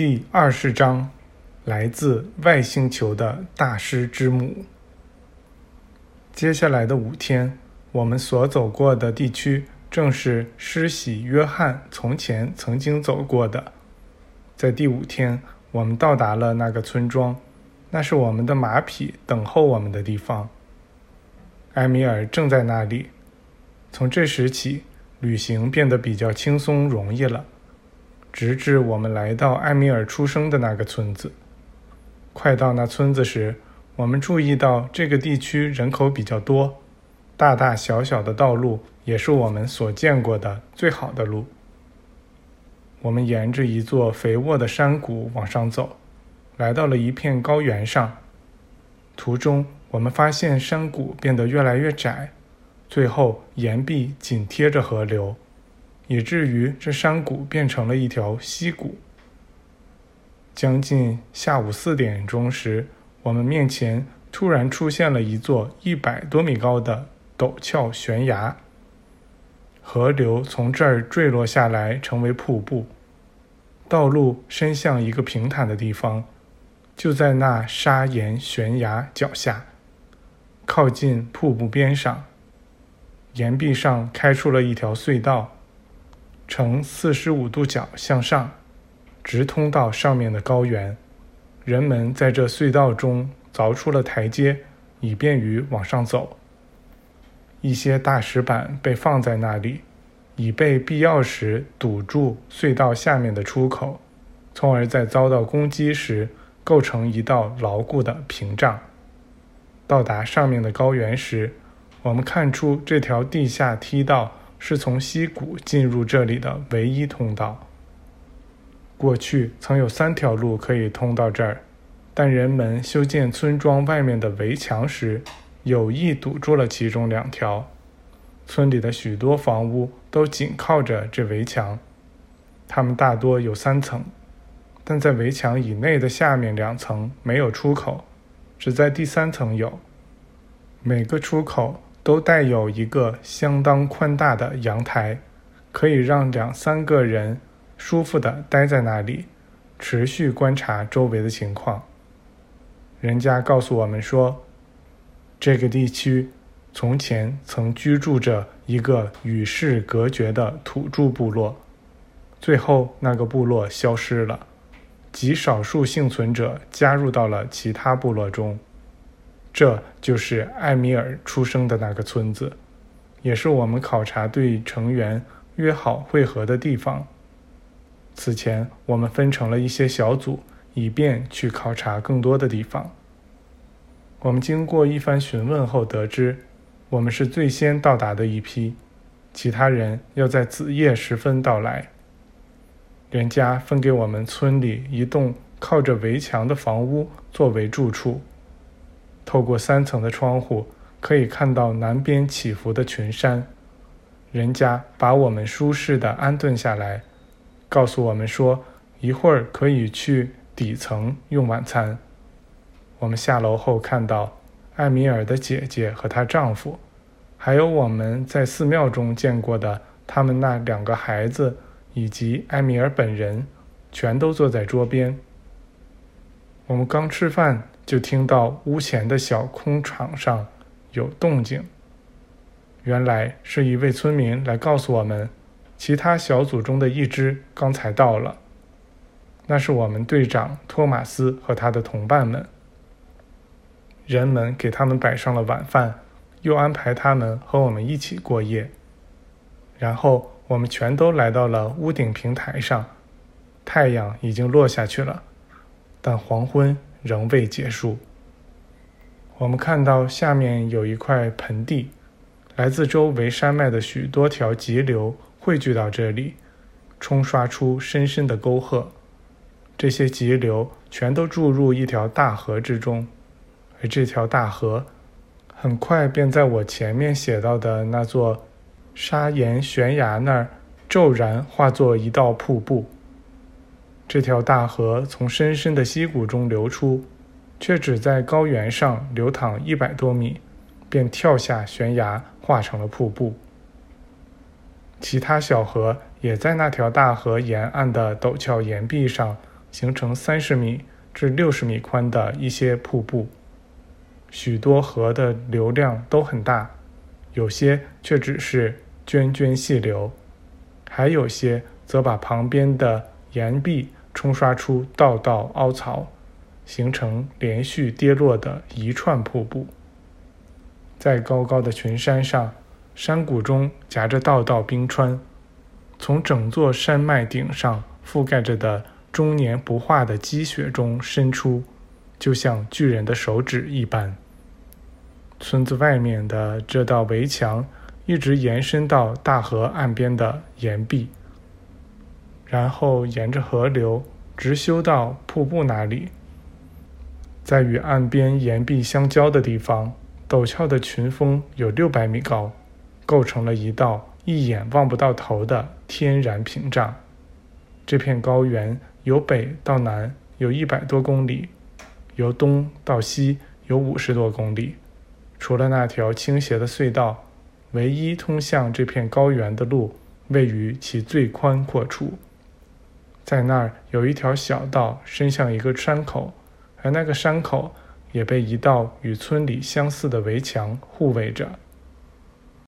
第二十章，来自外星球的大师之母。接下来的五天，我们所走过的地区正是施洗约翰从前曾经走过的。在第五天，我们到达了那个村庄，那是我们的马匹等候我们的地方。埃米尔正在那里。从这时起，旅行变得比较轻松容易了。直至我们来到埃米尔出生的那个村子，快到那村子时，我们注意到这个地区人口比较多，大大小小的道路也是我们所见过的最好的路。我们沿着一座肥沃的山谷往上走，来到了一片高原上。途中，我们发现山谷变得越来越窄，最后岩壁紧贴着河流。以至于这山谷变成了一条溪谷。将近下午四点钟时，我们面前突然出现了一座一百多米高的陡峭悬崖。河流从这儿坠落下来，成为瀑布。道路伸向一个平坦的地方，就在那砂岩悬崖脚下，靠近瀑布边上。岩壁上开出了一条隧道。呈四十五度角向上，直通到上面的高原。人们在这隧道中凿出了台阶，以便于往上走。一些大石板被放在那里，以备必要时堵住隧道下面的出口，从而在遭到攻击时构成一道牢固的屏障。到达上面的高原时，我们看出这条地下梯道。是从溪谷进入这里的唯一通道。过去曾有三条路可以通到这儿，但人们修建村庄外面的围墙时，有意堵住了其中两条。村里的许多房屋都紧靠着这围墙，它们大多有三层，但在围墙以内的下面两层没有出口，只在第三层有。每个出口。都带有一个相当宽大的阳台，可以让两三个人舒服地待在那里，持续观察周围的情况。人家告诉我们说，这个地区从前曾居住着一个与世隔绝的土著部落，最后那个部落消失了，极少数幸存者加入到了其他部落中。这就是艾米尔出生的那个村子，也是我们考察队成员约好会合的地方。此前，我们分成了一些小组，以便去考察更多的地方。我们经过一番询问后得知，我们是最先到达的一批，其他人要在子夜时分到来。人家分给我们村里一栋靠着围墙的房屋作为住处。透过三层的窗户，可以看到南边起伏的群山。人家把我们舒适的安顿下来，告诉我们说一会儿可以去底层用晚餐。我们下楼后看到艾米尔的姐姐和她丈夫，还有我们在寺庙中见过的他们那两个孩子，以及艾米尔本人，全都坐在桌边。我们刚吃饭。就听到屋前的小空场上有动静。原来是一位村民来告诉我们，其他小组中的一支刚才到了。那是我们队长托马斯和他的同伴们。人们给他们摆上了晚饭，又安排他们和我们一起过夜。然后我们全都来到了屋顶平台上。太阳已经落下去了，但黄昏。仍未结束。我们看到下面有一块盆地，来自周围山脉的许多条急流汇聚到这里，冲刷出深深的沟壑。这些急流全都注入一条大河之中，而这条大河很快便在我前面写到的那座砂岩悬崖那儿骤然化作一道瀑布。这条大河从深深的溪谷中流出，却只在高原上流淌一百多米，便跳下悬崖，化成了瀑布。其他小河也在那条大河沿岸的陡峭岩壁上形成三十米至六十米宽的一些瀑布。许多河的流量都很大，有些却只是涓涓细流，还有些则把旁边的岩壁冲刷出道道凹槽，形成连续跌落的一串瀑布。在高高的群山上，山谷中夹着道道冰川，从整座山脉顶上覆盖着的终年不化的积雪中伸出。就像巨人的手指一般。村子外面的这道围墙一直延伸到大河岸边的岩壁，然后沿着河流直修到瀑布那里。在与岸边岩壁相交的地方，陡峭的群峰有六百米高，构成了一道一眼望不到头的天然屏障。这片高原由北到南有一百多公里。由东到西有五十多公里，除了那条倾斜的隧道，唯一通向这片高原的路位于其最宽阔处。在那儿有一条小道伸向一个山口，而那个山口也被一道与村里相似的围墙护卫着。